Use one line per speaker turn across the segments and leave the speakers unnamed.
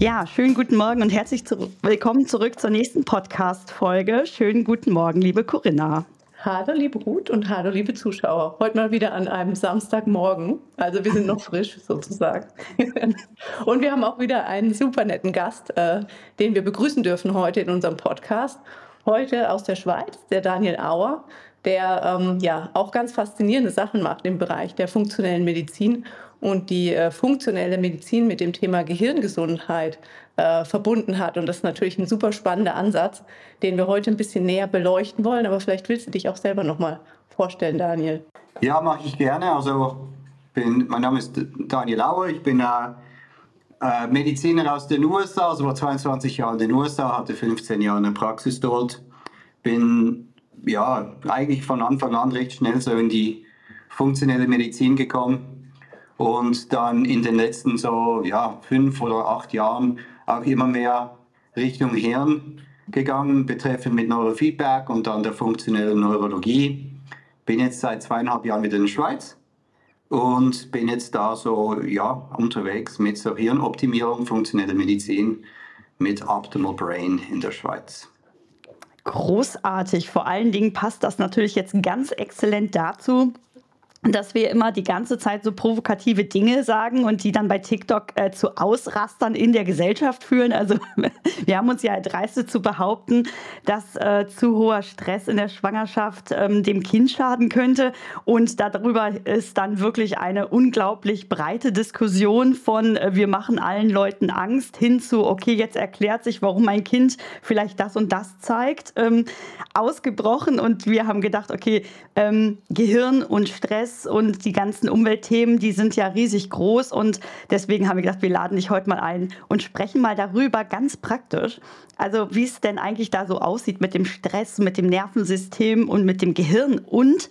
Ja, schönen guten Morgen und herzlich zu willkommen zurück zur nächsten Podcast-Folge. Schönen guten Morgen, liebe Corinna.
Hallo liebe Ruth und hallo liebe Zuschauer. Heute mal wieder an einem Samstagmorgen. Also wir sind noch frisch sozusagen. und wir haben auch wieder einen super netten Gast, äh, den wir begrüßen dürfen heute in unserem Podcast. Heute aus der Schweiz, der Daniel Auer, der ähm, ja auch ganz faszinierende Sachen macht im Bereich der funktionellen Medizin und die äh, funktionelle Medizin mit dem Thema Gehirngesundheit äh, verbunden hat. Und das ist natürlich ein super spannender Ansatz, den wir heute ein bisschen näher beleuchten wollen. Aber vielleicht willst du dich auch selber nochmal vorstellen, Daniel.
Ja, mache ich gerne. Also bin, mein Name ist Daniel Lauer. Ich bin äh, äh Mediziner aus den USA, also war 22 Jahre in den USA, hatte 15 Jahre eine Praxis dort. Bin ja eigentlich von Anfang an recht schnell so in die funktionelle Medizin gekommen und dann in den letzten so ja, fünf oder acht Jahren auch immer mehr Richtung Hirn gegangen, betreffend mit Neurofeedback und dann der funktionellen Neurologie. Bin jetzt seit zweieinhalb Jahren wieder in der Schweiz und bin jetzt da so ja, unterwegs mit so Hirnoptimierung, funktionelle Medizin mit Optimal Brain in der Schweiz.
Großartig. Vor allen Dingen passt das natürlich jetzt ganz exzellent dazu, dass wir immer die ganze Zeit so provokative Dinge sagen und die dann bei TikTok äh, zu Ausrastern in der Gesellschaft führen. Also wir haben uns ja erdreistet zu behaupten, dass äh, zu hoher Stress in der Schwangerschaft ähm, dem Kind schaden könnte. Und darüber ist dann wirklich eine unglaublich breite Diskussion von äh, wir machen allen Leuten Angst hin zu, okay, jetzt erklärt sich, warum mein Kind vielleicht das und das zeigt, ähm, ausgebrochen. Und wir haben gedacht, okay, ähm, Gehirn und Stress Und die ganzen Umweltthemen, die sind ja riesig groß und deswegen haben wir gedacht, wir laden dich heute mal ein und sprechen mal darüber ganz praktisch. Also wie es denn eigentlich da so aussieht mit dem Stress, mit dem Nervensystem und mit dem Gehirn und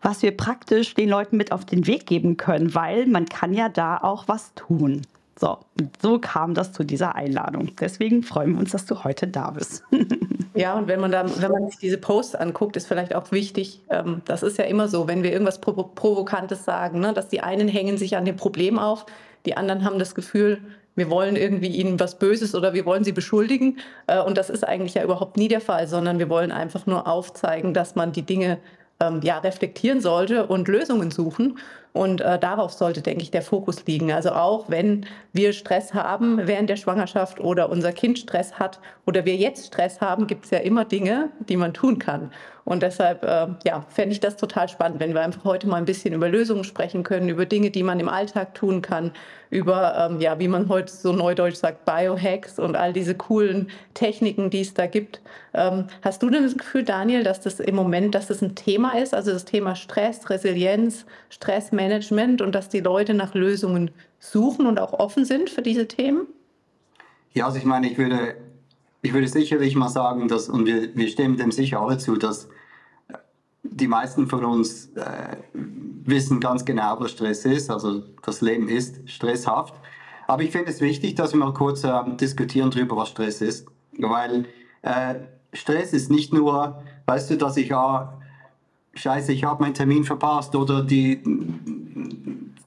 was wir praktisch den Leuten mit auf den Weg geben können, weil man kann ja da auch was tun. So, so kam das zu dieser Einladung. Deswegen freuen wir uns, dass du heute da bist.
Ja, und wenn man da, wenn man sich diese Posts anguckt, ist vielleicht auch wichtig, ähm, das ist ja immer so, wenn wir irgendwas Provo Provokantes sagen, ne, dass die einen hängen sich an dem Problem auf, die anderen haben das Gefühl, wir wollen irgendwie ihnen was Böses oder wir wollen sie beschuldigen. Äh, und das ist eigentlich ja überhaupt nie der Fall, sondern wir wollen einfach nur aufzeigen, dass man die Dinge ähm, ja, reflektieren sollte und Lösungen suchen. Und äh, darauf sollte, denke ich, der Fokus liegen. Also auch wenn wir Stress haben während der Schwangerschaft oder unser Kind Stress hat oder wir jetzt Stress haben, gibt es ja immer Dinge, die man tun kann. Und deshalb äh, ja, fände ich das total spannend, wenn wir einfach heute mal ein bisschen über Lösungen sprechen können, über Dinge, die man im Alltag tun kann, über, ähm, ja, wie man heute so neudeutsch sagt, Biohacks und all diese coolen Techniken, die es da gibt. Ähm, hast du denn das Gefühl, Daniel, dass das im Moment, dass das ein Thema ist, also das Thema Stress, Resilienz, Stressmanagement und dass die Leute nach Lösungen suchen und auch offen sind für diese Themen?
Ja, also ich meine, ich würde, ich würde sicherlich mal sagen, dass, und wir, wir stimmen dem sicher alle zu, dass die meisten von uns äh, wissen ganz genau, was Stress ist. Also das Leben ist stresshaft. Aber ich finde es wichtig, dass wir mal kurz äh, diskutieren darüber, was Stress ist. Weil äh, Stress ist nicht nur, weißt du, dass ich, ah, scheiße, ich habe meinen Termin verpasst oder die,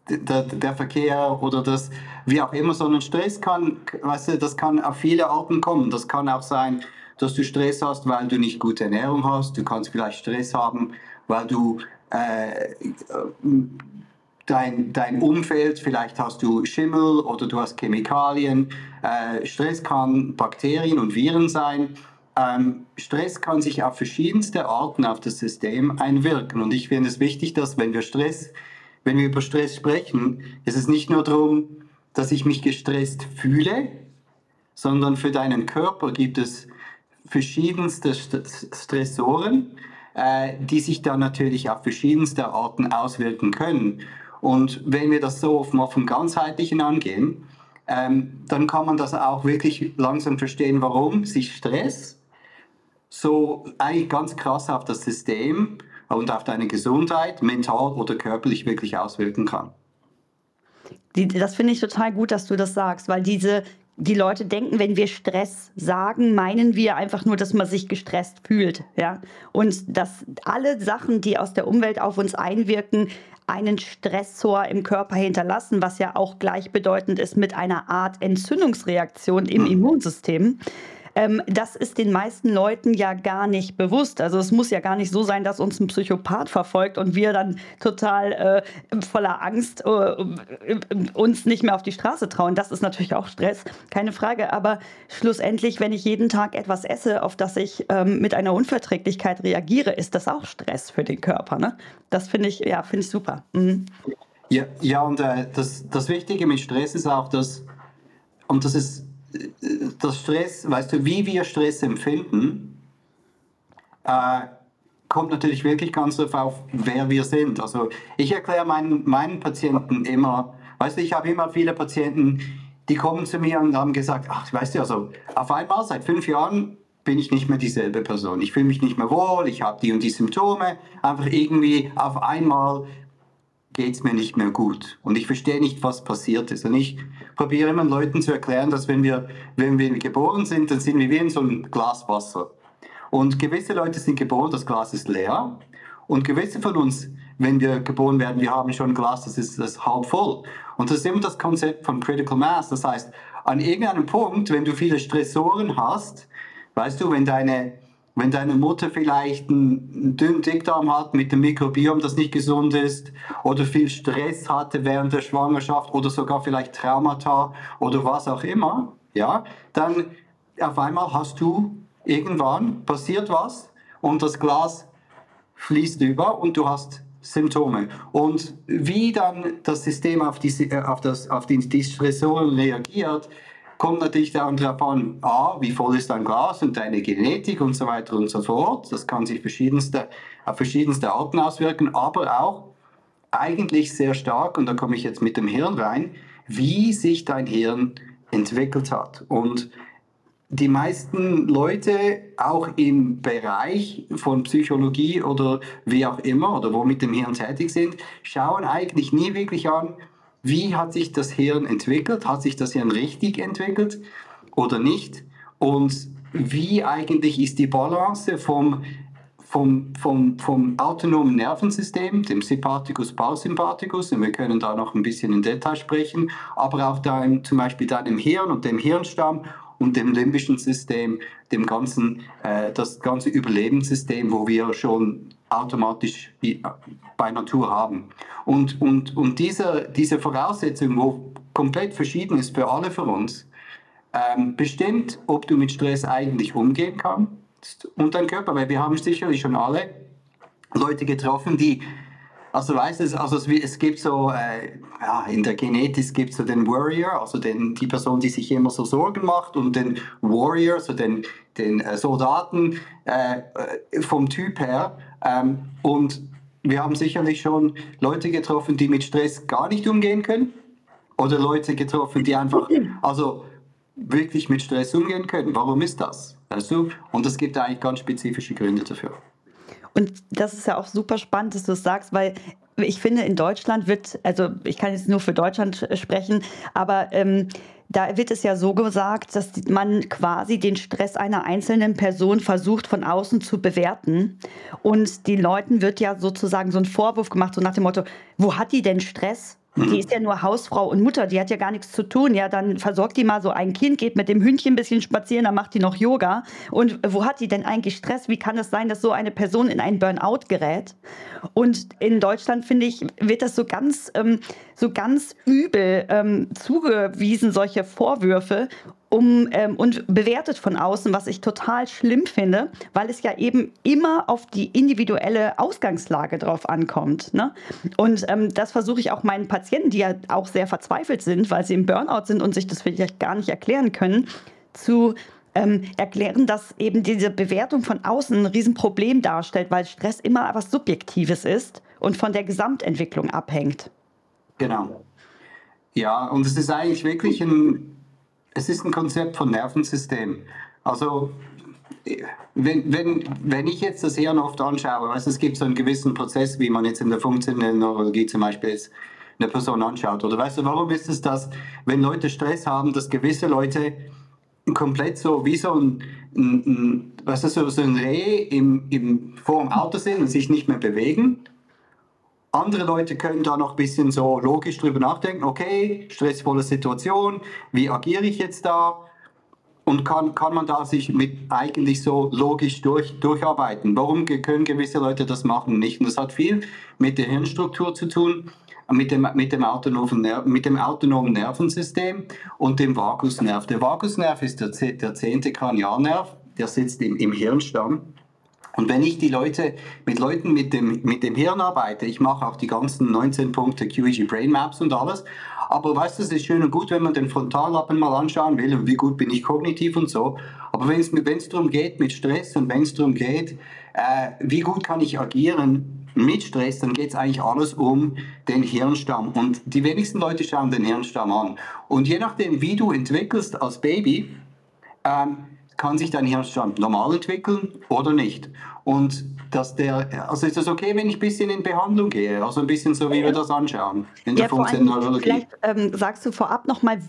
der, der, Verkehr oder das, wie auch immer, sondern Stress kann, weißt du, das kann auf viele Arten kommen. Das kann auch sein, dass du Stress hast, weil du nicht gute Ernährung hast. Du kannst vielleicht Stress haben, weil du äh, dein, dein Umfeld, vielleicht hast du Schimmel oder du hast Chemikalien. Äh, Stress kann Bakterien und Viren sein. Ähm, Stress kann sich auf verschiedenste Arten auf das System einwirken. Und ich finde es wichtig, dass wenn wir Stress, wenn wir über Stress sprechen, ist es nicht nur darum, dass ich mich gestresst fühle, sondern für deinen Körper gibt es verschiedenste Stressoren, äh, die sich dann natürlich auf verschiedenste Arten auswirken können. Und wenn wir das so mal vom Ganzheitlichen angehen, ähm, dann kann man das auch wirklich langsam verstehen, warum sich Stress so eigentlich ganz krass auf das System und auf deine Gesundheit mental oder körperlich wirklich auswirken kann.
Die, das finde ich total gut, dass du das sagst, weil diese die Leute denken, wenn wir Stress sagen, meinen wir einfach nur, dass man sich gestresst fühlt, ja. Und dass alle Sachen, die aus der Umwelt auf uns einwirken, einen Stressor im Körper hinterlassen, was ja auch gleichbedeutend ist mit einer Art Entzündungsreaktion im hm. Immunsystem. Ähm, das ist den meisten Leuten ja gar nicht bewusst. Also es muss ja gar nicht so sein, dass uns ein Psychopath verfolgt und wir dann total äh, voller Angst äh, uns nicht mehr auf die Straße trauen. Das ist natürlich auch Stress, keine Frage. Aber schlussendlich, wenn ich jeden Tag etwas esse, auf das ich ähm, mit einer Unverträglichkeit reagiere, ist das auch Stress für den Körper. Ne? Das finde ich, ja, finde ich super. Mhm.
Ja, ja, und äh, das, das Wichtige mit Stress ist auch, dass, und das ist das Stress, weißt du, wie wir Stress empfinden, äh, kommt natürlich wirklich ganz darauf auf, wer wir sind. Also ich erkläre meinen, meinen Patienten immer, weißt du, ich habe immer viele Patienten, die kommen zu mir und haben gesagt, ach, weißt du, also auf einmal seit fünf Jahren bin ich nicht mehr dieselbe Person. Ich fühle mich nicht mehr wohl, ich habe die und die Symptome. Einfach irgendwie auf einmal geht es mir nicht mehr gut. Und ich verstehe nicht, was passiert ist. Und ich probiere immer Leuten zu erklären, dass wenn wir, wenn wir geboren sind, dann sind wir wie in so einem Glas Wasser. Und gewisse Leute sind geboren, das Glas ist leer. Und gewisse von uns, wenn wir geboren werden, wir haben schon ein Glas, das ist das halb voll. Und das ist immer das Konzept von Critical Mass. Das heißt, an irgendeinem Punkt, wenn du viele Stressoren hast, weißt du, wenn deine wenn deine Mutter vielleicht einen dünnen Dickdarm hat mit dem Mikrobiom, das nicht gesund ist, oder viel Stress hatte während der Schwangerschaft oder sogar vielleicht Traumata oder was auch immer, ja, dann auf einmal hast du irgendwann passiert was und das Glas fließt über und du hast Symptome. Und wie dann das System auf, diese, äh, auf, das, auf die, die Stressoren reagiert, kommt natürlich daran drauf an, A, wie voll ist dein Glas und deine Genetik und so weiter und so fort. Das kann sich verschiedenste, auf verschiedenste Arten auswirken, aber auch eigentlich sehr stark, und da komme ich jetzt mit dem Hirn rein, wie sich dein Hirn entwickelt hat. Und die meisten Leute, auch im Bereich von Psychologie oder wie auch immer, oder wo mit dem Hirn tätig sind, schauen eigentlich nie wirklich an, wie hat sich das Hirn entwickelt? Hat sich das Hirn richtig entwickelt oder nicht? Und wie eigentlich ist die Balance vom, vom, vom, vom autonomen Nervensystem, dem Sympathikus, Parasympathikus, und wir können da noch ein bisschen in Detail sprechen, aber auch da im, zum Beispiel deinem Hirn und dem Hirnstamm und dem limbischen System, dem ganzen, äh, das ganze Überlebenssystem, wo wir schon automatisch bei Natur haben. Und, und, und diese, diese Voraussetzung, wo komplett verschieden ist für alle von uns, ähm, bestimmt, ob du mit Stress eigentlich umgehen kannst und dein Körper, weil wir haben sicherlich schon alle Leute getroffen, die also weißt du, also es, es gibt so, äh, ja, in der Genetik gibt es so den Warrior, also den, die Person, die sich immer so Sorgen macht und den Warrior, so den, den äh, Soldaten äh, äh vom Typ her. Ähm, und wir haben sicherlich schon Leute getroffen, die mit Stress gar nicht umgehen können. Oder Leute getroffen, die einfach, also wirklich mit Stress umgehen können. Warum ist das? Weißt? Und es gibt eigentlich ganz spezifische Gründe dafür.
Und das ist ja auch super spannend, dass du es sagst, weil ich finde, in Deutschland wird, also ich kann jetzt nur für Deutschland sprechen, aber ähm, da wird es ja so gesagt, dass man quasi den Stress einer einzelnen Person versucht von außen zu bewerten. Und den Leuten wird ja sozusagen so ein Vorwurf gemacht, so nach dem Motto, wo hat die denn Stress? Die ist ja nur Hausfrau und Mutter, die hat ja gar nichts zu tun. Ja, dann versorgt die mal so ein Kind, geht mit dem Hündchen ein bisschen spazieren, dann macht die noch Yoga. Und wo hat die denn eigentlich Stress? Wie kann es sein, dass so eine Person in einen Burnout gerät? Und in Deutschland, finde ich, wird das so ganz, ähm, so ganz übel ähm, zugewiesen, solche Vorwürfe um, ähm, und bewertet von außen, was ich total schlimm finde, weil es ja eben immer auf die individuelle Ausgangslage drauf ankommt. Ne? Und ähm, das versuche ich auch meinen Patienten, die ja auch sehr verzweifelt sind, weil sie im Burnout sind und sich das vielleicht gar nicht erklären können, zu ähm, erklären, dass eben diese Bewertung von außen ein Riesenproblem darstellt, weil Stress immer etwas Subjektives ist und von der Gesamtentwicklung abhängt.
Genau. Ja, und es ist eigentlich wirklich ein es ist ein Konzept von Nervensystem. Also wenn, wenn, wenn ich jetzt das Hirn oft anschaue, weißt, es gibt so einen gewissen Prozess, wie man jetzt in der funktionellen Neurologie zum Beispiel jetzt eine Person anschaut. Oder weißt du, warum ist es das, wenn Leute Stress haben, dass gewisse Leute komplett so wie so ein, ein, ein du, so, so ein Reh im, im, vor dem Auto sind und sich nicht mehr bewegen? Andere Leute können da noch ein bisschen so logisch drüber nachdenken, okay, stressvolle Situation, wie agiere ich jetzt da? Und kann, kann man da sich mit eigentlich so logisch durch, durcharbeiten? Warum können gewisse Leute das machen nicht? Und das hat viel mit der Hirnstruktur zu tun, mit dem, mit dem, autonomen, mit dem autonomen Nervensystem und dem Vagusnerv. Der Vagusnerv ist der, der zehnte Kranialnerv, der sitzt im, im Hirnstamm. Und wenn ich die Leute mit Leuten mit dem, mit dem Hirn arbeite, ich mache auch die ganzen 19 Punkte QEG Brain Maps und alles, aber weißt du, es ist schön und gut, wenn man den Frontallappen mal anschauen will und wie gut bin ich kognitiv und so. Aber wenn es darum geht mit Stress und wenn es darum geht, äh, wie gut kann ich agieren mit Stress, dann geht es eigentlich alles um den Hirnstamm. Und die wenigsten Leute schauen den Hirnstamm an. Und je nachdem, wie du entwickelst als Baby, ähm, kann sich dein Hirnstamm normal entwickeln oder nicht. Und dass der, also ist das okay, wenn ich ein bisschen in Behandlung gehe? Also ein bisschen so, wie wir das anschauen in der ja,
Funktionalneurologie. Vielleicht ähm, sagst du vorab nochmal,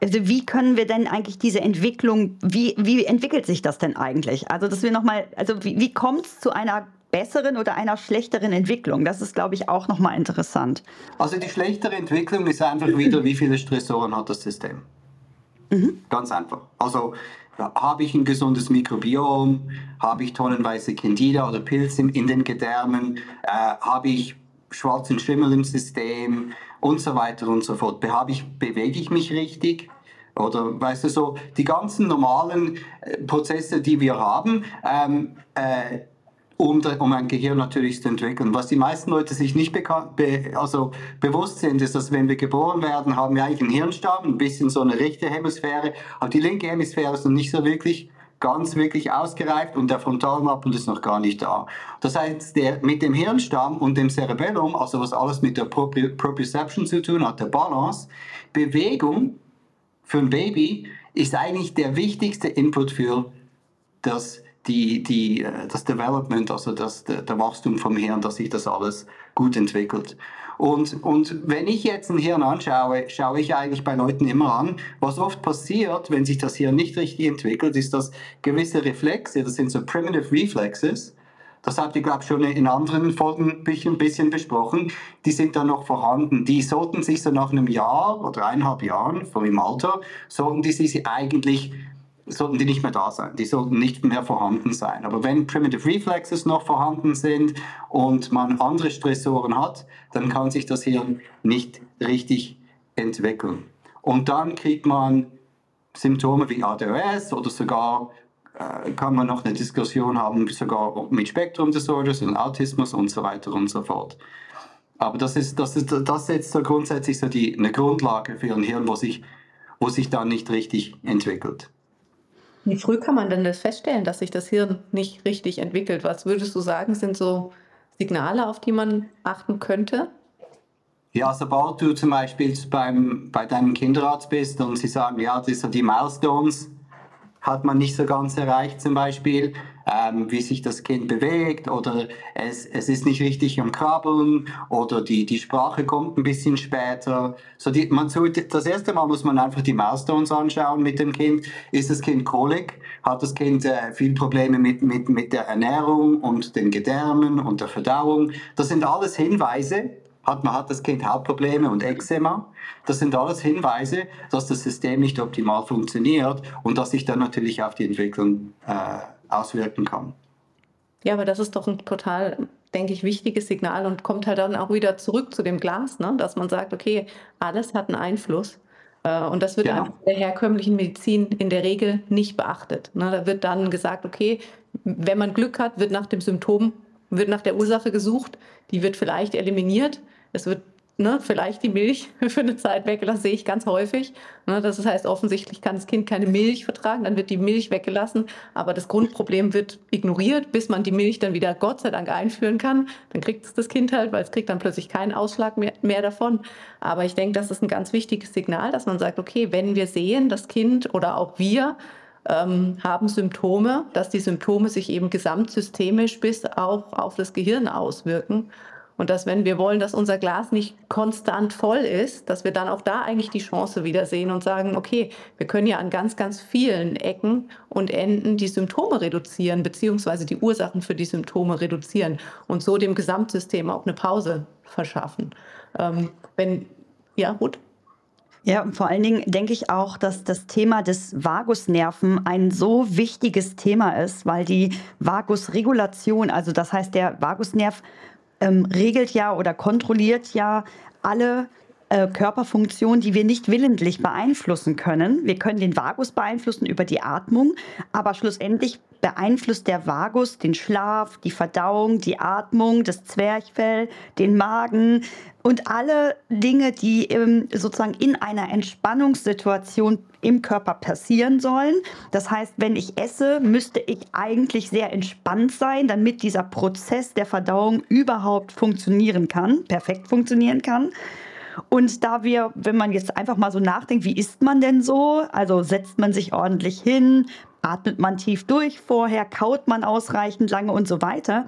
also wie können wir denn eigentlich diese Entwicklung, wie, wie entwickelt sich das denn eigentlich? Also, dass wir nochmal, also wie, wie kommt es zu einer besseren oder einer schlechteren Entwicklung? Das ist, glaube ich, auch nochmal interessant.
Also die schlechtere Entwicklung ist einfach wieder, wie viele Stressoren hat das System? Mhm. Ganz einfach. Also habe ich ein gesundes Mikrobiom, habe ich tonnenweise Candida oder Pilze in den Gedärmen, äh, habe ich schwarzen Schimmel im System und so weiter und so fort. Habe ich, bewege ich mich richtig? Oder weißt du so, die ganzen normalen äh, Prozesse, die wir haben, ähm, äh, um, um ein Gehirn natürlich zu entwickeln. Was die meisten Leute sich nicht be also bewusst sind, ist, dass wenn wir geboren werden, haben wir eigentlich einen Hirnstamm, ein bisschen so eine rechte Hemisphäre, aber die linke Hemisphäre ist noch nicht so wirklich ganz wirklich ausgereift und der Frontalmappel ist noch gar nicht da. Das heißt, der, mit dem Hirnstamm und dem Cerebellum, also was alles mit der Proprioception zu tun hat, der Balance, Bewegung für ein Baby ist eigentlich der wichtigste Input für das die, die, äh, das Development, also das, der, Wachstum vom Hirn, dass sich das alles gut entwickelt. Und, und wenn ich jetzt ein Hirn anschaue, schaue ich eigentlich bei Leuten immer an, was oft passiert, wenn sich das Hirn nicht richtig entwickelt, ist, dass gewisse Reflexe, das sind so Primitive Reflexes, das habt ihr, glaube ich, schon in anderen Folgen ein bisschen besprochen. Die sind dann noch vorhanden. Die sollten sich so nach einem Jahr oder eineinhalb Jahren, vom im Alter, sollten die sich eigentlich sollten die nicht mehr da sein. Die sollten nicht mehr vorhanden sein. Aber wenn Primitive Reflexes noch vorhanden sind und man andere Stressoren hat, dann kann sich das Hirn nicht richtig entwickeln. Und dann kriegt man Symptome wie ADHS oder sogar äh, kann man noch eine Diskussion haben, sogar mit Spektrum Disorders und Autismus und so weiter und so fort. Aber das ist, das ist, das setzt so grundsätzlich so die, eine Grundlage für ein Hirn, wo sich, wo sich dann nicht richtig entwickelt.
Wie früh kann man denn das feststellen, dass sich das Hirn nicht richtig entwickelt? Was würdest du sagen, sind so Signale, auf die man achten könnte?
Ja, sobald du zum Beispiel beim, bei deinem Kinderarzt bist und sie sagen, ja, das sind die Milestones, hat man nicht so ganz erreicht zum Beispiel, ähm, wie sich das Kind bewegt oder es, es ist nicht richtig am Krabbeln oder die, die Sprache kommt ein bisschen später. So die, man sollte, das erste Mal muss man einfach die Milestones anschauen mit dem Kind. Ist das Kind kolik? Hat das Kind äh, viel Probleme mit, mit, mit der Ernährung und den Gedärmen und der Verdauung? Das sind alles Hinweise, hat, man hat das Kind Hautprobleme und Eczema. Das sind alles Hinweise, dass das System nicht optimal funktioniert und dass sich dann natürlich auf die Entwicklung äh, auswirken kann.
Ja, aber das ist doch ein total, denke ich, wichtiges Signal und kommt halt dann auch wieder zurück zu dem Glas, ne? dass man sagt, okay, alles hat einen Einfluss. Äh, und das wird genau. in der herkömmlichen Medizin in der Regel nicht beachtet. Ne? Da wird dann gesagt, okay, wenn man Glück hat, wird nach dem Symptom, wird nach der Ursache gesucht, die wird vielleicht eliminiert. Es wird ne, vielleicht die Milch für eine Zeit weggelassen, sehe ich ganz häufig. Ne, das heißt, offensichtlich kann das Kind keine Milch vertragen, dann wird die Milch weggelassen, aber das Grundproblem wird ignoriert, bis man die Milch dann wieder Gott sei Dank einführen kann. Dann kriegt es das Kind halt, weil es kriegt dann plötzlich keinen Ausschlag mehr, mehr davon. Aber ich denke, das ist ein ganz wichtiges Signal, dass man sagt, okay, wenn wir sehen, das Kind oder auch wir ähm, haben Symptome, dass die Symptome sich eben gesamtsystemisch bis auch auf das Gehirn auswirken. Und dass, wenn wir wollen, dass unser Glas nicht konstant voll ist, dass wir dann auch da eigentlich die Chance wieder sehen und sagen, okay, wir können ja an ganz, ganz vielen Ecken und Enden die Symptome reduzieren, beziehungsweise die Ursachen für die Symptome reduzieren und so dem Gesamtsystem auch eine Pause verschaffen. Ähm, wenn, ja, gut.
Ja, und vor allen Dingen denke ich auch, dass das Thema des Vagusnerven ein so wichtiges Thema ist, weil die Vagusregulation, also das heißt, der Vagusnerv ähm, regelt ja oder kontrolliert ja alle äh, Körperfunktionen, die wir nicht willentlich beeinflussen können. Wir können den Vagus beeinflussen über die Atmung, aber schlussendlich beeinflusst der Vagus den Schlaf, die Verdauung, die Atmung, das Zwerchfell, den Magen und alle Dinge, die ähm, sozusagen in einer Entspannungssituation im Körper passieren sollen. Das heißt, wenn ich esse, müsste ich eigentlich sehr entspannt sein, damit dieser Prozess der Verdauung überhaupt funktionieren kann, perfekt funktionieren kann. Und da wir, wenn man jetzt einfach mal so nachdenkt, wie isst man denn so? Also setzt man sich ordentlich hin, atmet man tief durch vorher, kaut man ausreichend lange und so weiter,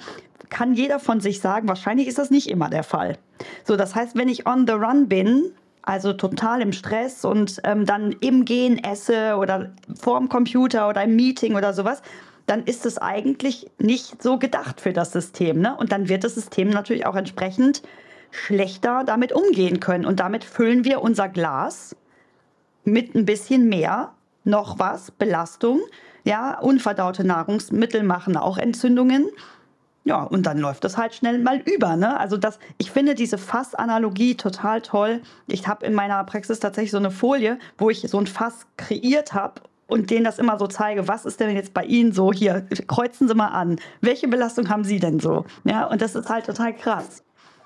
kann jeder von sich sagen, wahrscheinlich ist das nicht immer der Fall. So, das heißt, wenn ich on the run bin, also total im Stress und ähm, dann im Gehen esse oder vorm Computer oder im Meeting oder sowas, dann ist es eigentlich nicht so gedacht für das System. Ne? Und dann wird das System natürlich auch entsprechend schlechter damit umgehen können. Und damit füllen wir unser Glas mit ein bisschen mehr, noch was, Belastung. Ja, unverdaute Nahrungsmittel machen auch Entzündungen. Ja, und dann läuft das halt schnell mal über. Ne? Also das, ich finde diese Fassanalogie total toll. Ich habe in meiner Praxis tatsächlich so eine Folie, wo ich so ein Fass kreiert habe und denen das immer so zeige, was ist denn jetzt bei Ihnen so? Hier, kreuzen Sie mal an. Welche Belastung haben Sie denn so? Ja, und das ist halt total krass.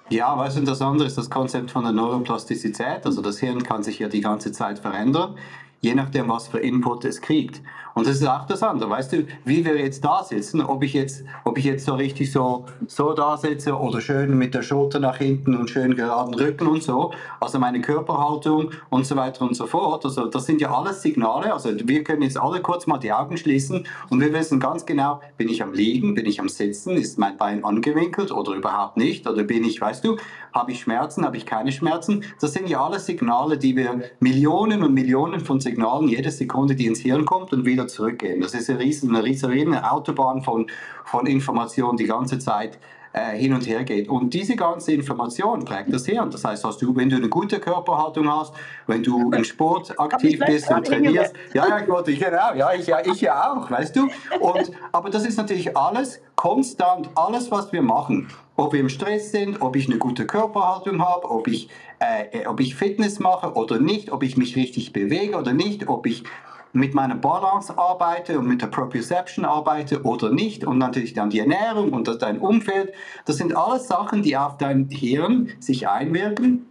Ja, das andere ist das Konzept von der Neuroplastizität. Also das Hirn kann sich ja die ganze Zeit verändern, je nachdem, was für Input es kriegt. Und das ist auch das andere, weißt du, wie wir jetzt da sitzen, ob ich jetzt, ob ich jetzt so richtig so, so da sitze oder schön mit der Schulter nach hinten und schön geraden Rücken und so, also meine Körperhaltung und so weiter und so fort. Also das sind ja alles Signale, also wir können jetzt alle kurz mal die Augen schließen und wir wissen ganz genau, bin ich am Liegen, bin ich am Sitzen, ist mein Bein angewinkelt oder überhaupt nicht, oder bin ich, weißt du, habe ich Schmerzen, habe ich keine Schmerzen. Das sind ja alles Signale, die wir, Millionen und Millionen von Signalen jede Sekunde, die ins Hirn kommt und wieder zurückgehen. Das ist eine riesen, eine riesen Autobahn von, von Informationen die ganze Zeit äh, hin und her geht. Und diese ganze Information prägt das Hirn. Das heißt, hast du, wenn du eine gute Körperhaltung hast, wenn du im Sport aktiv bist und trainierst, ja, ja, ich wollte, genau, ja, ich, ja, ich ja auch, weißt du. Und, aber das ist natürlich alles konstant, alles, was wir machen. Ob wir im Stress sind, ob ich eine gute Körperhaltung habe, ob ich, äh, ob ich Fitness mache oder nicht, ob ich mich richtig bewege oder nicht, ob ich mit meiner Balance arbeite und mit der Proprioception arbeite oder nicht und natürlich dann die Ernährung und dein Umfeld. Das sind alles Sachen, die auf dein Hirn sich einwirken.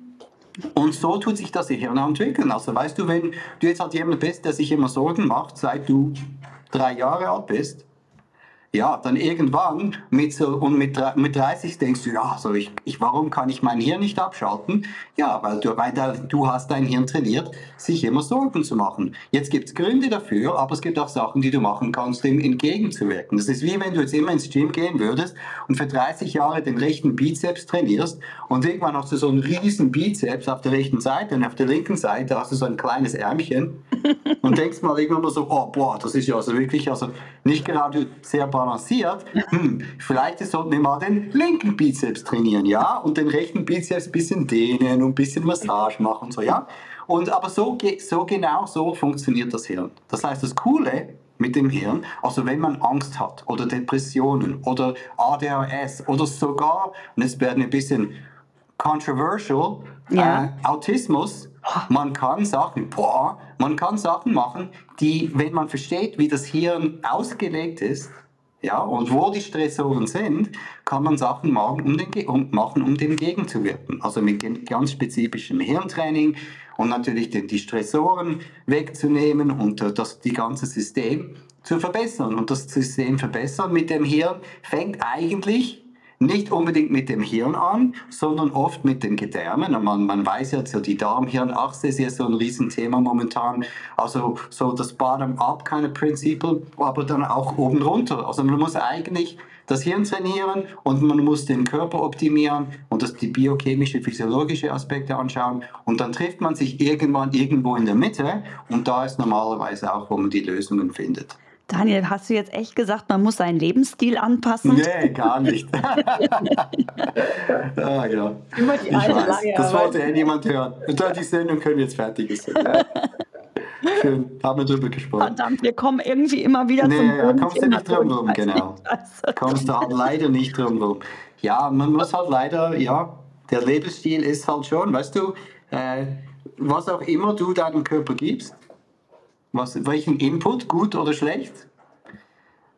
Und so tut sich das Hirn entwickeln. Also weißt du, wenn du jetzt halt jemand bist, der sich immer Sorgen macht, seit du drei Jahre alt bist, ja, dann irgendwann mit so, und mit, mit 30 denkst du, ja, so ich, ich, warum kann ich mein Hirn nicht abschalten? Ja, weil du, weil du hast dein Hirn trainiert, sich immer Sorgen zu machen. Jetzt gibt es Gründe dafür, aber es gibt auch Sachen, die du machen kannst, dem entgegenzuwirken. Das ist wie wenn du jetzt immer ins Gym gehen würdest und für 30 Jahre den rechten Bizeps trainierst und irgendwann hast du so einen riesen Bizeps auf der rechten Seite und auf der linken Seite hast du so ein kleines Ärmchen und denkst mal irgendwann nur so, oh, boah, das ist ja also wirklich also nicht gerade sehr balanciert. Hm, vielleicht sollten wir mal den linken Bizeps trainieren, ja, und den rechten Bizeps ein bisschen dehnen und ein bisschen Massage machen, so, ja. Und aber so, so genau so funktioniert das Hirn. Das heißt, das Coole mit dem Hirn, also wenn man Angst hat oder Depressionen oder ADHS oder sogar, und jetzt werden ein bisschen controversial, ja. äh, Autismus, man kann Sachen, boah, man kann Sachen machen, die, wenn man versteht, wie das Hirn ausgelegt ist, ja, und wo die Stressoren sind, kann man Sachen machen, um, den, um, machen, um dem gegenzuwirken. Also mit ganz spezifischem Hirntraining und natürlich den, die Stressoren wegzunehmen und das die ganze System zu verbessern. Und das System verbessern mit dem Hirn fängt eigentlich nicht unbedingt mit dem Hirn an, sondern oft mit den Gedärmen. Und man, man weiß ja, so die Darm-Hirn-Achse ist ja so ein Riesenthema momentan. Also so das Bottom-up of Prinzip, aber dann auch oben runter. Also man muss eigentlich das Hirn trainieren und man muss den Körper optimieren und das, die biochemische, physiologische Aspekte anschauen. Und dann trifft man sich irgendwann irgendwo in der Mitte und da ist normalerweise auch, wo man die Lösungen findet.
Daniel, hast du jetzt echt gesagt, man muss seinen Lebensstil anpassen?
Nee, gar nicht. ah, ja. Immer die alte weiß, lange Das wollte ja niemand hören. Die Sendung können jetzt fertig sein. Schön, haben wir drüber gesprochen.
Verdammt, wir kommen irgendwie immer wieder
nee,
zum
Boden. Ja, kommst du nicht drum rum, genau. Kommst du halt leider nicht drum rum. Ja, man muss halt leider, ja, der Lebensstil ist halt schon, weißt du, äh, was auch immer du deinem Körper gibst, was, welchen Input, gut oder schlecht,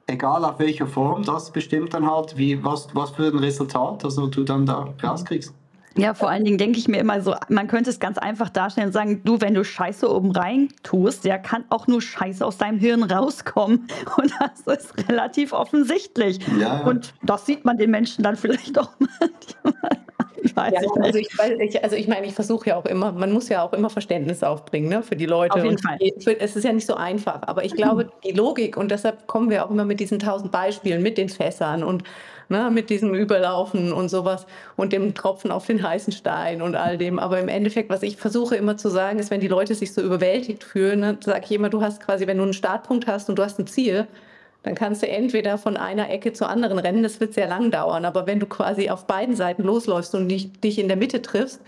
egal auf welcher Form, das bestimmt dann halt, wie, was, was für ein Resultat also du dann da rauskriegst.
Ja, vor allen Dingen denke ich mir immer so, man könnte es ganz einfach darstellen und sagen, du, wenn du Scheiße oben rein tust, ja, kann auch nur Scheiße aus deinem Hirn rauskommen. Und das ist relativ offensichtlich. Ja. Und das sieht man den Menschen dann vielleicht auch manchmal
weiß ja, ich also ich, ich, also ich meine, ich versuche ja auch immer, man muss ja auch immer Verständnis aufbringen ne, für die Leute.
Auf jeden Fall.
es ist ja nicht so einfach, aber ich glaube, die Logik, und deshalb kommen wir auch immer mit diesen tausend Beispielen, mit den Fässern und ne, mit diesem Überlaufen und sowas und dem Tropfen auf den heißen Stein und all dem. Aber im Endeffekt, was ich versuche immer zu sagen, ist, wenn die Leute sich so überwältigt fühlen, dann sage ich immer, du hast quasi, wenn du einen Startpunkt hast und du hast ein Ziel, dann kannst du entweder von einer Ecke zur anderen rennen, das wird sehr lang dauern, aber wenn du quasi auf beiden Seiten losläufst und dich, dich in der Mitte triffst,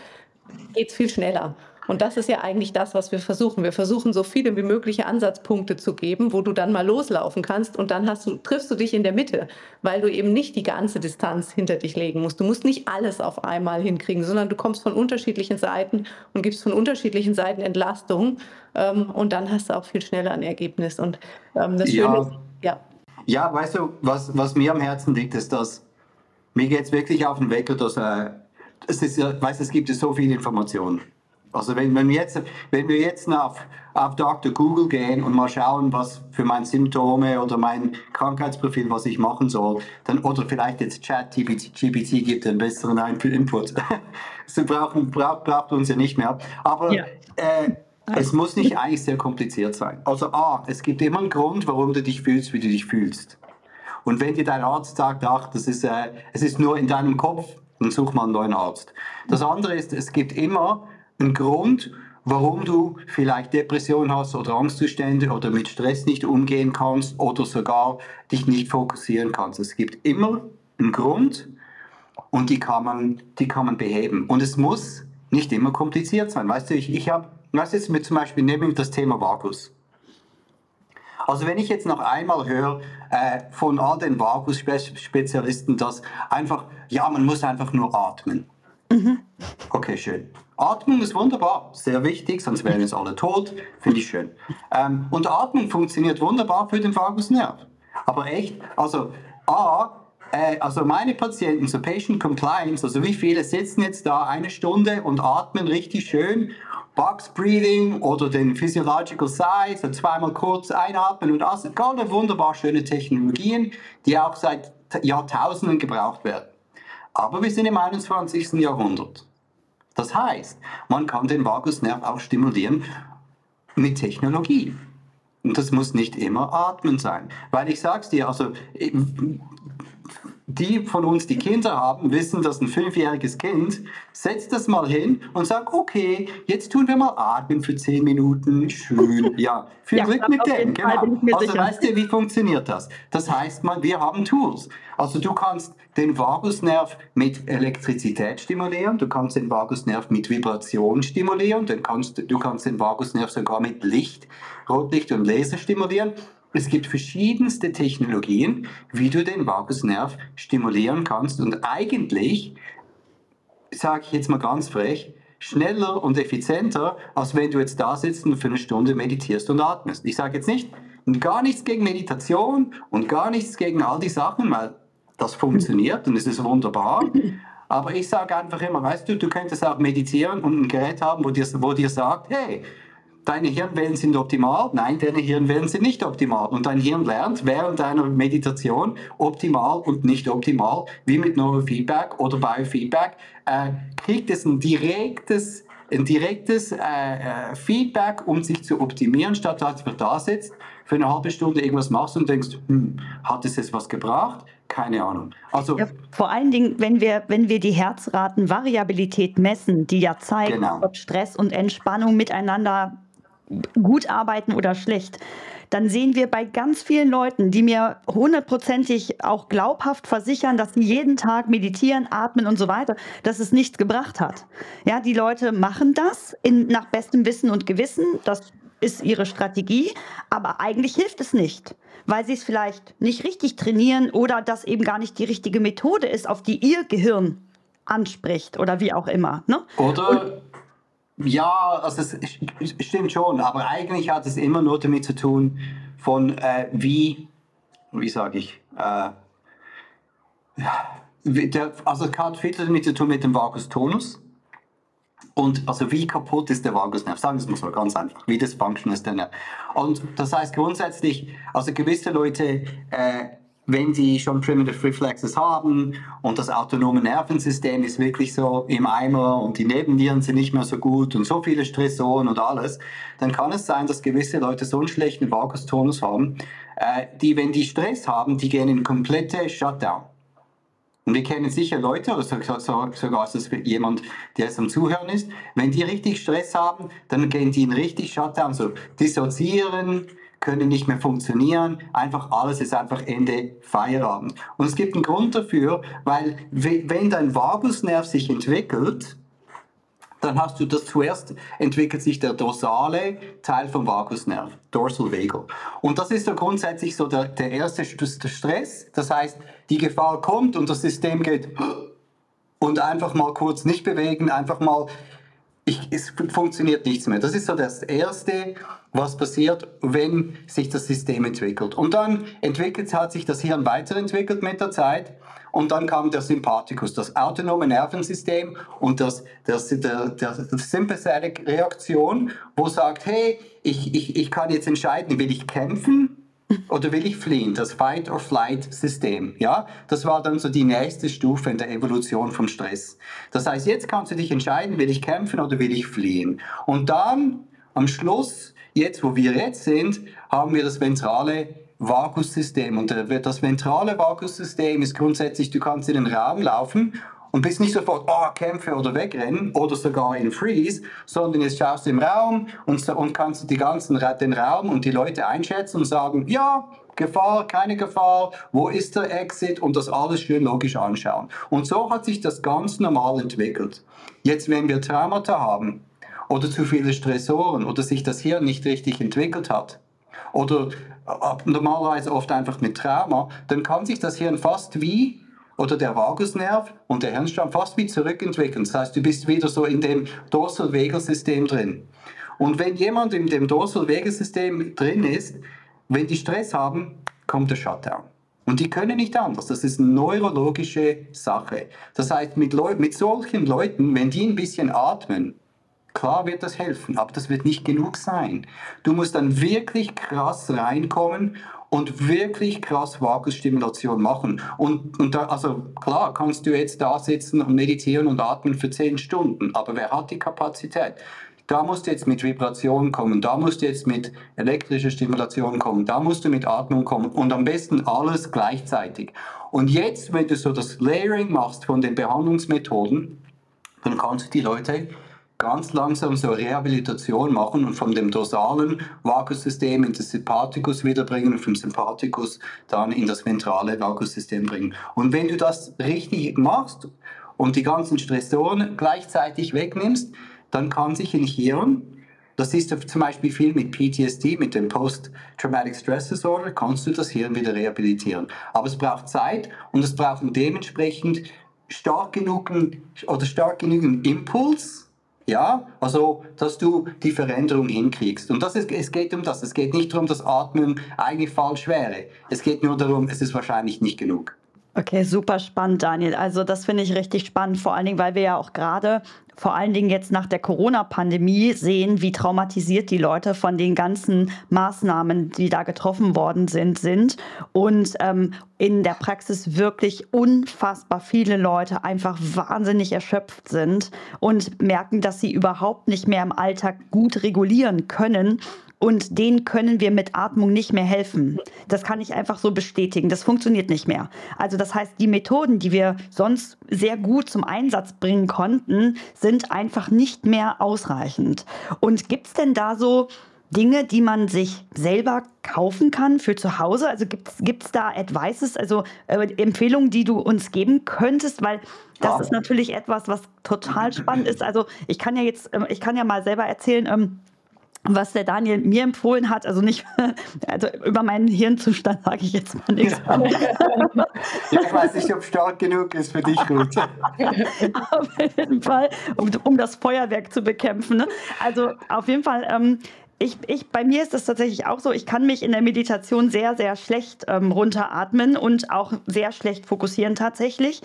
geht es viel schneller. Und das ist ja eigentlich das, was wir versuchen. Wir versuchen so viele wie mögliche Ansatzpunkte zu geben, wo du dann mal loslaufen kannst und dann hast du, triffst du dich in der Mitte, weil du eben nicht die ganze Distanz hinter dich legen musst. Du musst nicht alles auf einmal hinkriegen, sondern du kommst von unterschiedlichen Seiten und gibst von unterschiedlichen Seiten Entlastung ähm, und dann hast du auch viel schneller ein Ergebnis. Und ähm, das ja. Schöne ist, ja.
Ja, weißt du, was, was mir am Herzen liegt, ist, dass mir geht es wirklich auf den Wecker, dass äh, es, ist, weißt, es gibt so viele Informationen. Also wenn, wenn, wir jetzt, wenn wir jetzt auf, auf Dr. Google gehen und mal schauen, was für meine Symptome oder mein Krankheitsprofil, was ich machen soll, dann, oder vielleicht jetzt Chat GPT gibt einen besseren Input. Sie brauchen, braucht, braucht uns ja nicht mehr. Aber ja. äh, es muss nicht eigentlich sehr kompliziert sein. Also A, es gibt immer einen Grund, warum du dich fühlst, wie du dich fühlst. Und wenn dir dein Arzt sagt, ach, das ist, äh, es ist nur in deinem Kopf, dann such mal einen neuen Arzt. Das andere ist, es gibt immer einen Grund, warum du vielleicht Depression hast oder Angstzustände oder mit Stress nicht umgehen kannst oder sogar dich nicht fokussieren kannst. Es gibt immer einen Grund und die kann man, die kann man beheben. Und es muss nicht immer kompliziert sein. Weißt du, ich, ich habe was jetzt mit zum Beispiel neben das Thema Vagus. Also wenn ich jetzt noch einmal höre äh, von all den Vagus-Spezialisten, dass einfach, ja, man muss einfach nur atmen. Mhm. Okay, schön. Atmung ist wunderbar, sehr wichtig, sonst wären jetzt alle tot, finde ich schön. Ähm, und Atmung funktioniert wunderbar für den Vagusnerv. Aber echt, also A, äh, also meine Patienten, so Patient Compliance, also wie viele sitzen jetzt da eine Stunde und atmen richtig schön Box Breathing oder den Physiological so zweimal kurz einatmen und aus. Ganz wunderbar schöne Technologien, die auch seit Jahrtausenden gebraucht werden. Aber wir sind im 21. Jahrhundert. Das heißt, man kann den Vagusnerv auch stimulieren mit Technologie. Und das muss nicht immer Atmen sein. Weil ich sag's dir, also die von uns, die Kinder haben, wissen, dass ein fünfjähriges Kind setzt das mal hin und sagt, okay, jetzt tun wir mal atmen für zehn Minuten. Schön. Ja, viel ja, Glück mit dem. Genau. Also sicher. weißt du, wie funktioniert das? Das heißt mal, wir haben Tools. Also du kannst den Vagusnerv mit Elektrizität stimulieren, du kannst den Vagusnerv mit Vibration stimulieren, dann kannst, du kannst den Vagusnerv sogar mit Licht, Rotlicht und Laser stimulieren. Es gibt verschiedenste Technologien, wie du den Vagusnerv stimulieren kannst und eigentlich, sage ich jetzt mal ganz frech, schneller und effizienter, als wenn du jetzt da sitzt und für eine Stunde meditierst und atmest. Ich sage jetzt nicht gar nichts gegen Meditation und gar nichts gegen all die Sachen, weil das funktioniert und es ist wunderbar. Aber ich sage einfach immer, weißt du, du könntest auch meditieren und ein Gerät haben, wo dir, wo dir sagt, hey, deine Hirnwellen sind optimal. Nein, deine Hirnwellen sind nicht optimal. Und dein Hirn lernt während deiner Meditation optimal und nicht optimal, wie mit Neurofeedback oder Biofeedback, äh, kriegt es ein direktes, ein direktes äh, äh, Feedback, um sich zu optimieren, statt dass du da sitzt, für eine halbe Stunde irgendwas machst und denkst, hm, hat es jetzt was gebracht? Keine Ahnung.
Also ja, vor allen Dingen, wenn wir, wenn wir die Herzratenvariabilität messen, die ja zeigt, genau. ob Stress und Entspannung miteinander gut arbeiten oder schlecht, dann sehen wir bei ganz vielen Leuten, die mir hundertprozentig auch glaubhaft versichern, dass sie jeden Tag meditieren, atmen und so weiter, dass es nichts gebracht hat. Ja, die Leute machen das in, nach bestem Wissen und Gewissen. Das ist ihre Strategie, aber eigentlich hilft es nicht, weil sie es vielleicht nicht richtig trainieren oder das eben gar nicht die richtige Methode ist, auf die ihr Gehirn anspricht oder wie auch immer. Ne?
Oder und, ja, also es stimmt schon, aber eigentlich hat es immer nur damit zu tun, von äh, wie, wie sage ich, äh, der, also es hat viel damit zu tun mit dem Vagustonus. Und also wie kaputt ist der Vagusnerv? Sagen wir es mal ganz einfach. Wie das Function ist der Nerv. Und das heißt grundsätzlich, also gewisse Leute äh, wenn sie schon Primitive Reflexes haben und das autonome Nervensystem ist wirklich so im Eimer und die Nebennieren sind nicht mehr so gut und so viele Stressoren und alles, dann kann es sein, dass gewisse Leute so einen schlechten Vagustonus haben, äh, die, wenn die Stress haben, die gehen in komplette Shutdown. Und wir kennen sicher Leute, oder sogar ist es jemand, der jetzt am Zuhören ist, wenn die richtig Stress haben, dann gehen die in richtig Shutdown, so dissoziieren, können nicht mehr funktionieren. Einfach alles ist einfach Ende Feierabend. Und es gibt einen Grund dafür, weil wenn dein Vagusnerv sich entwickelt, dann hast du das zuerst entwickelt sich der dorsale Teil vom Vagusnerv, Dorsal Vagal. Und das ist so grundsätzlich so der, der erste Stress. Das heißt, die Gefahr kommt und das System geht und einfach mal kurz nicht bewegen, einfach mal, ich, es funktioniert nichts mehr. Das ist so das erste was passiert, wenn sich das System entwickelt. Und dann entwickelt, hat sich das Hirn weiterentwickelt mit der Zeit. Und dann kam der Sympathikus, das autonome Nervensystem und das, das, der, der, der Sympathetic-Reaktion, wo sagt, hey, ich, ich, ich kann jetzt entscheiden, will ich kämpfen oder will ich fliehen? Das Fight-or-Flight-System. Ja? Das war dann so die nächste Stufe in der Evolution vom Stress. Das heißt, jetzt kannst du dich entscheiden, will ich kämpfen oder will ich fliehen? Und dann am Schluss Jetzt, wo wir jetzt sind, haben wir das ventrale Vagussystem. Und das ventrale Vagussystem ist grundsätzlich, du kannst in den Raum laufen und bist nicht sofort, oh, kämpfe oder wegrennen oder sogar in Freeze, sondern jetzt schaust du im Raum und, und kannst die ganzen, den Raum und die Leute einschätzen und sagen, ja, Gefahr, keine Gefahr, wo ist der Exit und das alles schön logisch anschauen. Und so hat sich das ganz normal entwickelt. Jetzt, wenn wir Traumata haben, oder zu viele Stressoren oder sich das Hirn nicht richtig entwickelt hat oder äh, normalerweise oft einfach mit Trauma, dann kann sich das Hirn fast wie oder der Vagusnerv und der Hirnstamm fast wie zurückentwickeln. Das heißt, du bist wieder so in dem Dorsal-Vagal-System drin. Und wenn jemand in dem Dorsal-Vagal-System drin ist, wenn die Stress haben, kommt der Shutdown. Und die können nicht anders. Das ist eine neurologische Sache. Das heißt, mit, Leu mit solchen Leuten, wenn die ein bisschen atmen, Klar wird das helfen, aber das wird nicht genug sein. Du musst dann wirklich krass reinkommen und wirklich krass Vagusstimulation machen. Und, und da, also klar kannst du jetzt da sitzen und meditieren und atmen für zehn Stunden, aber wer hat die Kapazität? Da musst du jetzt mit Vibration kommen, da musst du jetzt mit elektrischer Stimulation kommen, da musst du mit Atmung kommen und am besten alles gleichzeitig. Und jetzt, wenn du so das Layering machst von den Behandlungsmethoden, dann kannst du die Leute ganz langsam so Rehabilitation machen und von dem dorsalen Vagussystem in das Sympathikus wiederbringen und vom Sympathikus dann in das ventrale Vagussystem bringen. Und wenn du das richtig machst und die ganzen Stressoren gleichzeitig wegnimmst, dann kann sich ein Hirn, das ist zum Beispiel viel mit PTSD, mit dem Post-Traumatic Stress Disorder, kannst du das Hirn wieder rehabilitieren. Aber es braucht Zeit und es braucht dementsprechend stark genug oder stark genügend Impuls, ja, also, dass du die Veränderung hinkriegst. Und das ist, es geht um das. Es geht nicht darum, dass Atmen eigentlich falsch wäre. Es geht nur darum, es ist wahrscheinlich nicht genug.
Okay, super spannend, Daniel. Also das finde ich richtig spannend, vor allen Dingen, weil wir ja auch gerade vor allen Dingen jetzt nach der Corona-Pandemie sehen, wie traumatisiert die Leute von den ganzen Maßnahmen, die da getroffen worden sind, sind. Und ähm, in der Praxis wirklich unfassbar viele Leute einfach wahnsinnig erschöpft sind und merken, dass sie überhaupt nicht mehr im Alltag gut regulieren können und denen können wir mit Atmung nicht mehr helfen. Das kann ich einfach so bestätigen. Das funktioniert nicht mehr. Also das heißt, die Methoden, die wir sonst sehr gut zum Einsatz bringen konnten, sind einfach nicht mehr ausreichend. Und gibt es denn da so Dinge, die man sich selber kaufen kann für zu Hause? Also gibt es da Advices, also äh, Empfehlungen, die du uns geben könntest? Weil das ja. ist natürlich etwas, was total spannend ist. Also ich kann ja jetzt, äh, ich kann ja mal selber erzählen, ähm, was der Daniel mir empfohlen hat, also nicht, also über meinen Hirnzustand sage ich jetzt mal nichts. Ja.
ich weiß nicht, ob stark genug ist für dich, Ruth.
auf jeden Fall, um, um das Feuerwerk zu bekämpfen. Ne? Also auf jeden Fall ähm, ich, ich, bei mir ist es tatsächlich auch so, ich kann mich in der Meditation sehr, sehr schlecht ähm, runteratmen und auch sehr schlecht fokussieren tatsächlich.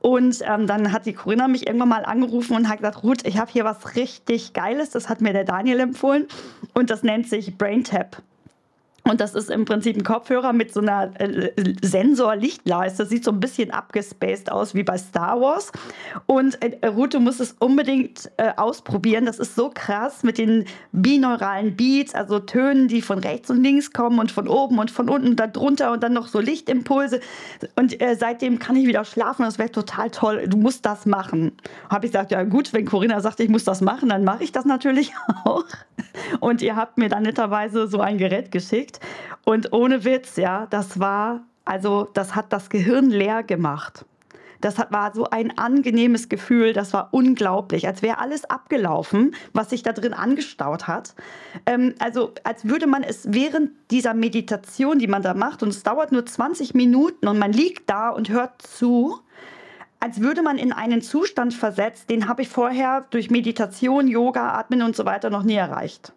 Und ähm, dann hat die Corinna mich irgendwann mal angerufen und hat gesagt, Ruth, ich habe hier was richtig Geiles, das hat mir der Daniel empfohlen und das nennt sich Brain Tap. Und das ist im Prinzip ein Kopfhörer mit so einer äh, Sensor-Lichtleiste. Sieht so ein bisschen abgespaced aus wie bei Star Wars. Und äh, Ruth, du musst es unbedingt äh, ausprobieren. Das ist so krass mit den bineuralen Beats, also Tönen, die von rechts und links kommen und von oben und von unten und dann drunter und dann noch so Lichtimpulse. Und äh, seitdem kann ich wieder schlafen. Das wäre total toll. Du musst das machen. Habe ich gesagt, ja gut, wenn Corinna sagt, ich muss das machen, dann mache ich das natürlich auch. Und ihr habt mir dann netterweise so ein Gerät geschickt. Und ohne Witz, ja, das war, also das hat das Gehirn leer gemacht. Das war so ein angenehmes Gefühl, das war unglaublich, als wäre alles abgelaufen, was sich da drin angestaut hat. Ähm, also als würde man es während dieser Meditation, die man da macht, und es dauert nur 20 Minuten und man liegt da und hört zu, als würde man in einen Zustand versetzt, den habe ich vorher durch Meditation, Yoga, Atmen und so weiter noch nie erreicht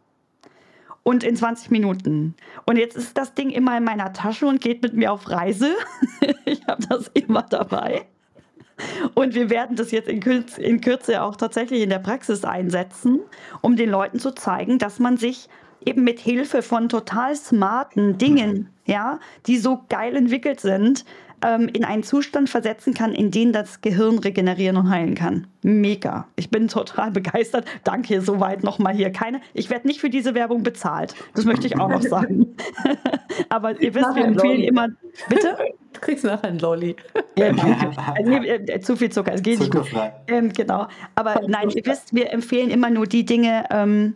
und in 20 Minuten. Und jetzt ist das Ding immer in meiner Tasche und geht mit mir auf Reise. ich habe das immer dabei. Und wir werden das jetzt in Kürze, in Kürze auch tatsächlich in der Praxis einsetzen, um den Leuten zu zeigen, dass man sich eben mit Hilfe von total smarten Dingen, ja, die so geil entwickelt sind, ähm, in einen Zustand versetzen kann, in den das Gehirn regenerieren und heilen kann. Mega. Ich bin total begeistert. Danke soweit nochmal hier. Keine, ich werde nicht für diese Werbung bezahlt. Das möchte ich auch noch sagen. Aber ihr wisst, wir empfehlen immer. Bitte?
Du kriegst nachher ein Lolli.
Ja, also, nee, äh, zu viel Zucker, es geht nicht. Ähm, genau. Aber nein, ihr wisst, wir empfehlen immer nur die Dinge, ähm,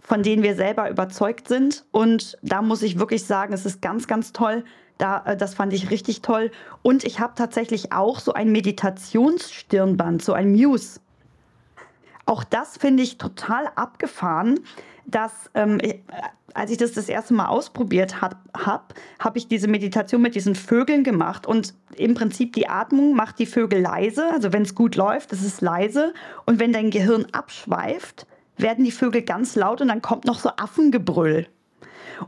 von denen wir selber überzeugt sind. Und da muss ich wirklich sagen, es ist ganz, ganz toll, da, äh, das fand ich richtig toll. Und ich habe tatsächlich auch so ein Meditationsstirnband, so ein Muse. Auch das finde ich total abgefahren, dass ähm, äh, als ich das das erste Mal ausprobiert habe, habe hab ich diese Meditation mit diesen Vögeln gemacht und im Prinzip die Atmung macht die Vögel leise. Also wenn es gut läuft, ist es leise und wenn dein Gehirn abschweift, werden die Vögel ganz laut und dann kommt noch so Affengebrüll.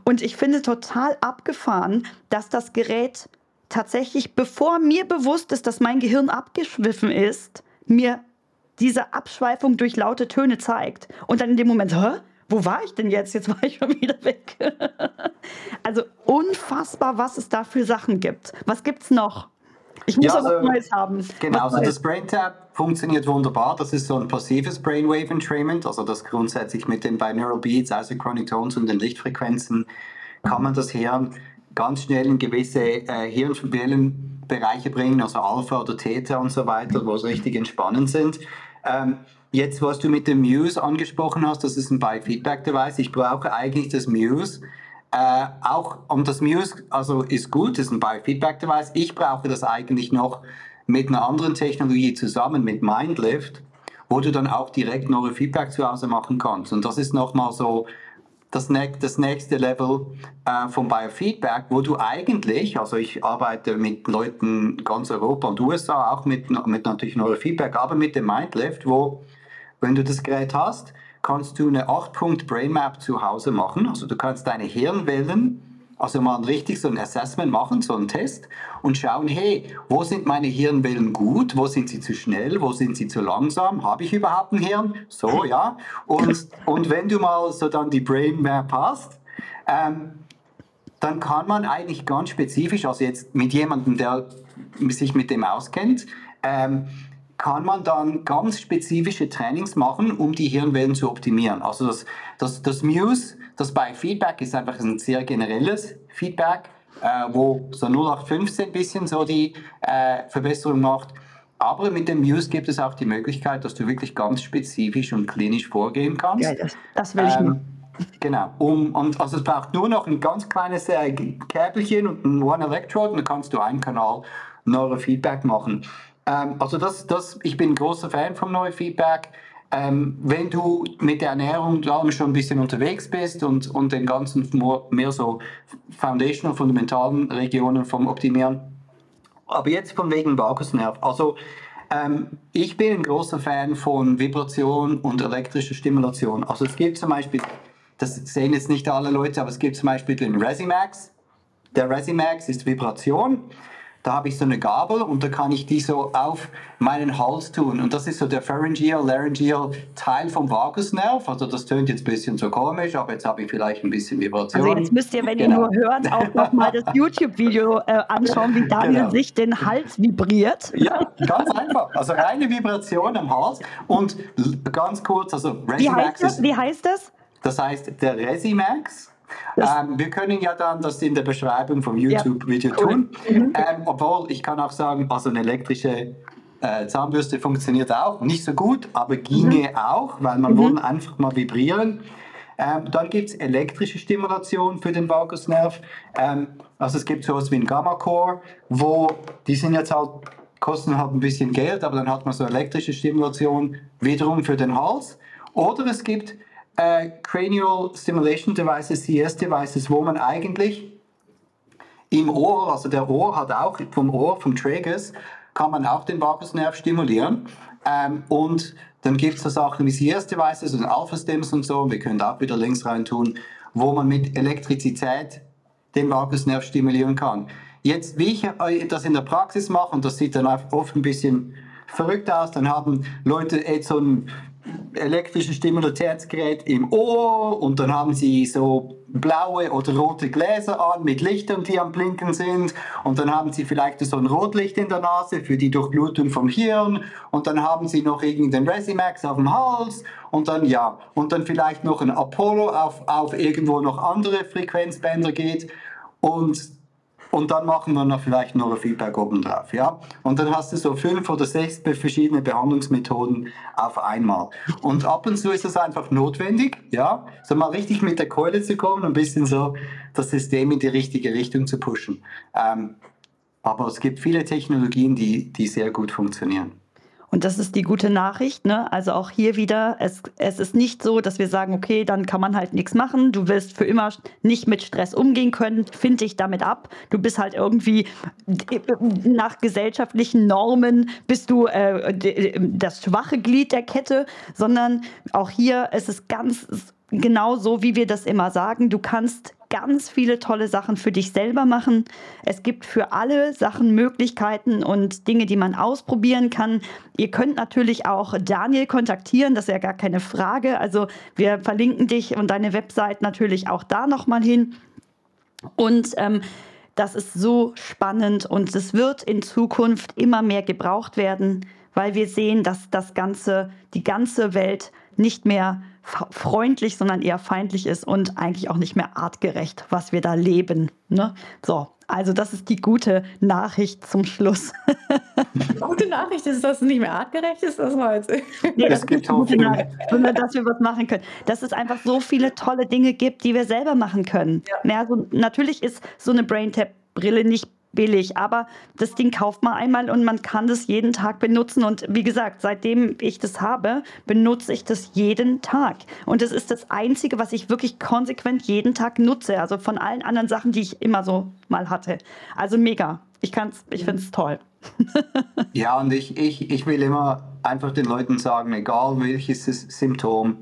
Und ich finde total abgefahren, dass das Gerät tatsächlich, bevor mir bewusst ist, dass mein Gehirn abgeschwiffen ist, mir diese Abschweifung durch laute Töne zeigt. Und dann in dem Moment, hä? Wo war ich denn jetzt? Jetzt war ich schon wieder weg. also unfassbar, was es da für Sachen gibt. Was gibt es noch? Ich muss ja, also, was Neues haben.
Genau, also das BrainTap funktioniert wunderbar. Das ist so ein passives Brainwave Entrainment, also das grundsätzlich mit den Binaural Beats, Isochronic Tones und den Lichtfrequenzen kann man das Hirn ganz schnell in gewisse äh, Hirnwellenbereiche bringen, also Alpha oder Theta und so weiter, wo es richtig entspannend sind. Ähm, jetzt, was du mit dem Muse angesprochen hast, das ist ein Biofeedback-Device. Ich brauche eigentlich das Muse äh, auch, und das Muse also ist gut, ist ein Biofeedback-Device. Ich brauche das eigentlich noch mit einer anderen Technologie zusammen, mit Mindlift, wo du dann auch direkt Neurofeedback zu Hause machen kannst. Und das ist nochmal so das, das nächste Level äh, vom Biofeedback, wo du eigentlich, also ich arbeite mit Leuten ganz Europa und USA, auch mit, mit natürlich Neurofeedback, aber mit dem Mindlift, wo, wenn du das Gerät hast, kannst du eine 8-Punkt-Brainmap zu Hause machen. Also du kannst deine Hirnwellen also mal richtig so ein Assessment machen, so einen Test und schauen, hey, wo sind meine Hirnwellen gut, wo sind sie zu schnell, wo sind sie zu langsam, habe ich überhaupt ein Hirn? So, ja. Und, und wenn du mal so dann die Brain Map hast, ähm, dann kann man eigentlich ganz spezifisch, also jetzt mit jemandem, der sich mit dem auskennt, ähm, kann man dann ganz spezifische Trainings machen, um die Hirnwellen zu optimieren. Also das, das, das Muse, das bei Feedback ist einfach ein sehr generelles Feedback, äh, wo so 0815 ein bisschen so die äh, Verbesserung macht. Aber mit dem Muse gibt es auch die Möglichkeit, dass du wirklich ganz spezifisch und klinisch vorgehen kannst. Ja,
das, das will ich ähm, nicht.
Genau. Um, und also es braucht nur noch ein ganz kleines äh, Käbelchen und ein One Electrode und dann kannst du einen Kanal Neurofeedback machen. Ähm, also das, das, ich bin ein großer Fan vom Neurofeedback. Ähm, wenn du mit der Ernährung schon ein bisschen unterwegs bist und, und den ganzen mehr so foundational, fundamentalen Regionen vom Optimieren. Aber jetzt von wegen Vagusnerv. Also ähm, ich bin ein großer Fan von Vibration und elektrischer Stimulation. Also es gibt zum Beispiel das sehen jetzt nicht alle Leute, aber es gibt zum Beispiel den Resimax. Der Resimax ist Vibration. Da habe ich so eine Gabel und da kann ich die so auf meinen Hals tun. Und das ist so der Pharyngeal, Laryngeal Teil vom Vagusnerv. Also das tönt jetzt ein bisschen so komisch, aber jetzt habe ich vielleicht ein bisschen Vibration.
Also jetzt müsst ihr, wenn genau. ihr nur hört, auch nochmal das YouTube-Video äh, anschauen, wie Daniel genau. sich den Hals vibriert.
Ja, ganz einfach. Also reine Vibration am Hals. Und ganz kurz, also
Resimax wie heißt das? Wie heißt das?
Das heißt, der Resimax, ähm, wir können ja dann das in der Beschreibung vom YouTube-Video ja. tun. Mhm. Ähm, obwohl ich kann auch sagen, also eine elektrische äh, Zahnbürste funktioniert auch. Nicht so gut, aber ginge mhm. auch, weil man mhm. will einfach mal vibrieren. Ähm, dann gibt es elektrische Stimulation für den Vagusnerv. Ähm, also es gibt sowas wie ein Gamma-Core, wo die sind jetzt halt, kosten halt ein bisschen Geld, aber dann hat man so elektrische Stimulation wiederum für den Hals. Oder es gibt äh, Cranial Stimulation Devices, CS Devices, wo man eigentlich im Ohr, also der Ohr hat auch vom Ohr, vom Tragus, kann man auch den Vagusnerv stimulieren. Ähm, und dann gibt es so Sachen wie CS Devices und Alpha Stims und so, wir können da auch wieder Links rein tun, wo man mit Elektrizität den Vagusnerv stimulieren kann. Jetzt, wie ich äh, das in der Praxis mache, und das sieht dann oft ein bisschen verrückt aus, dann haben Leute jetzt so ein elektrische Stimulationsgerät im Ohr und dann haben sie so blaue oder rote Gläser an mit Lichtern, die am Blinken sind. Und dann haben sie vielleicht so ein Rotlicht in der Nase für die Durchblutung vom Hirn. Und dann haben sie noch irgendeinen Resimax auf dem Hals. Und dann ja und dann vielleicht noch ein Apollo auf, auf irgendwo noch andere Frequenzbänder geht. Und und dann machen wir noch vielleicht noch ein Feedback oben drauf, ja. Und dann hast du so fünf oder sechs verschiedene Behandlungsmethoden auf einmal. Und ab und zu ist es einfach notwendig, ja, so mal richtig mit der Keule zu kommen, ein bisschen so das System in die richtige Richtung zu pushen. Ähm, aber es gibt viele Technologien, die, die sehr gut funktionieren.
Und das ist die gute Nachricht. Ne? Also auch hier wieder, es, es ist nicht so, dass wir sagen, okay, dann kann man halt nichts machen. Du wirst für immer nicht mit Stress umgehen können. Finde dich damit ab. Du bist halt irgendwie nach gesellschaftlichen Normen bist du äh, das schwache Glied der Kette, sondern auch hier ist es ganz genau so, wie wir das immer sagen. Du kannst ganz viele tolle Sachen für dich selber machen. Es gibt für alle Sachen Möglichkeiten und Dinge, die man ausprobieren kann. Ihr könnt natürlich auch Daniel kontaktieren, das ist ja gar keine Frage. Also wir verlinken dich und deine Website natürlich auch da nochmal hin. Und ähm, das ist so spannend und es wird in Zukunft immer mehr gebraucht werden, weil wir sehen, dass das ganze, die ganze Welt nicht mehr freundlich, sondern eher feindlich ist und eigentlich auch nicht mehr artgerecht, was wir da leben. Ne? So, also das ist die gute Nachricht zum Schluss.
Die gute Nachricht ist, dass es nicht mehr artgerecht ist, das war jetzt.
Nee, das, gute Nachricht, sondern dass wir was machen können. Dass es einfach so viele tolle Dinge gibt, die wir selber machen können. Ja. Ja, so, natürlich ist so eine Brain-Tap-Brille nicht billig, aber das Ding kauft man einmal und man kann das jeden Tag benutzen und wie gesagt, seitdem ich das habe, benutze ich das jeden Tag und das ist das einzige, was ich wirklich konsequent jeden Tag nutze, also von allen anderen Sachen, die ich immer so mal hatte. Also mega. Ich kann's, ich finde es toll.
ja, und ich, ich, ich will immer einfach den Leuten sagen, egal welches Symptom,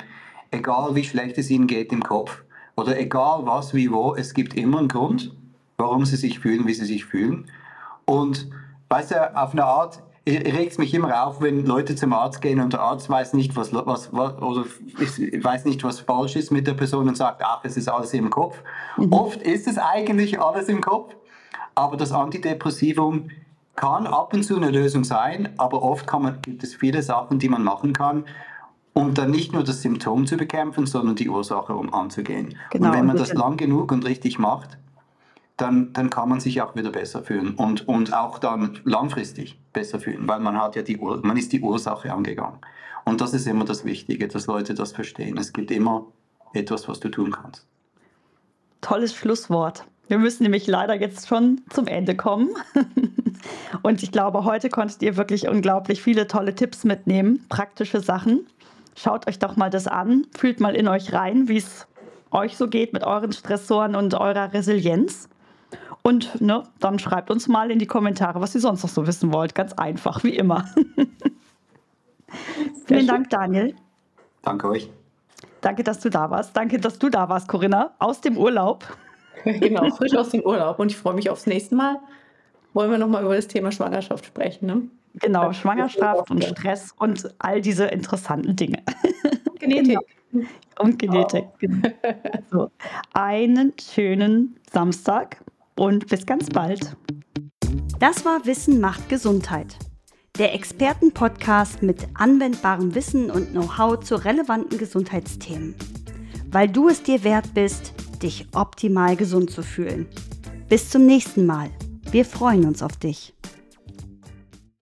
egal wie schlecht es ihnen geht im Kopf, oder egal was, wie, wo, es gibt immer einen Grund, warum sie sich fühlen, wie sie sich fühlen. Und weißt du, auf eine Art regt es mich immer auf, wenn Leute zum Arzt gehen und der Arzt weiß nicht, was, was, was oder weiß nicht, was falsch ist mit der Person und sagt, ach, es ist alles im Kopf. Mhm. Oft ist es eigentlich alles im Kopf, aber das Antidepressivum kann ab und zu eine Lösung sein, aber oft man, gibt es viele Sachen, die man machen kann, um dann nicht nur das Symptom zu bekämpfen, sondern die Ursache um anzugehen. Genau, und wenn man das lang genug und richtig macht, dann, dann kann man sich auch wieder besser fühlen und, und auch dann langfristig besser fühlen, weil man hat ja die man ist die Ursache angegangen. Und das ist immer das Wichtige, dass Leute das verstehen. Es gibt immer etwas, was du tun kannst.
Tolles Schlusswort. Wir müssen nämlich leider jetzt schon zum Ende kommen. Und ich glaube, heute konntet ihr wirklich unglaublich viele tolle Tipps mitnehmen, praktische Sachen. Schaut euch doch mal das an, fühlt mal in euch rein, wie es euch so geht mit euren Stressoren und eurer Resilienz. Und ne, dann schreibt uns mal in die Kommentare, was ihr sonst noch so wissen wollt. Ganz einfach, wie immer. Vielen Dank, Daniel.
Danke euch.
Danke, dass du da warst. Danke, dass du da warst, Corinna, aus dem Urlaub.
genau, frisch aus dem Urlaub. Und ich freue mich aufs nächste Mal. Wollen wir nochmal über das Thema Schwangerschaft sprechen, ne?
Genau, Schwangerschaft und Stress und all diese interessanten Dinge.
Genetik.
Genau. Und Genetik. Oh. Genau. So. Einen schönen Samstag und bis ganz bald.
Das war Wissen macht Gesundheit. Der Expertenpodcast mit anwendbarem Wissen und Know-how zu relevanten Gesundheitsthemen. Weil du es dir wert bist, dich optimal gesund zu fühlen. Bis zum nächsten Mal. Wir freuen uns auf dich.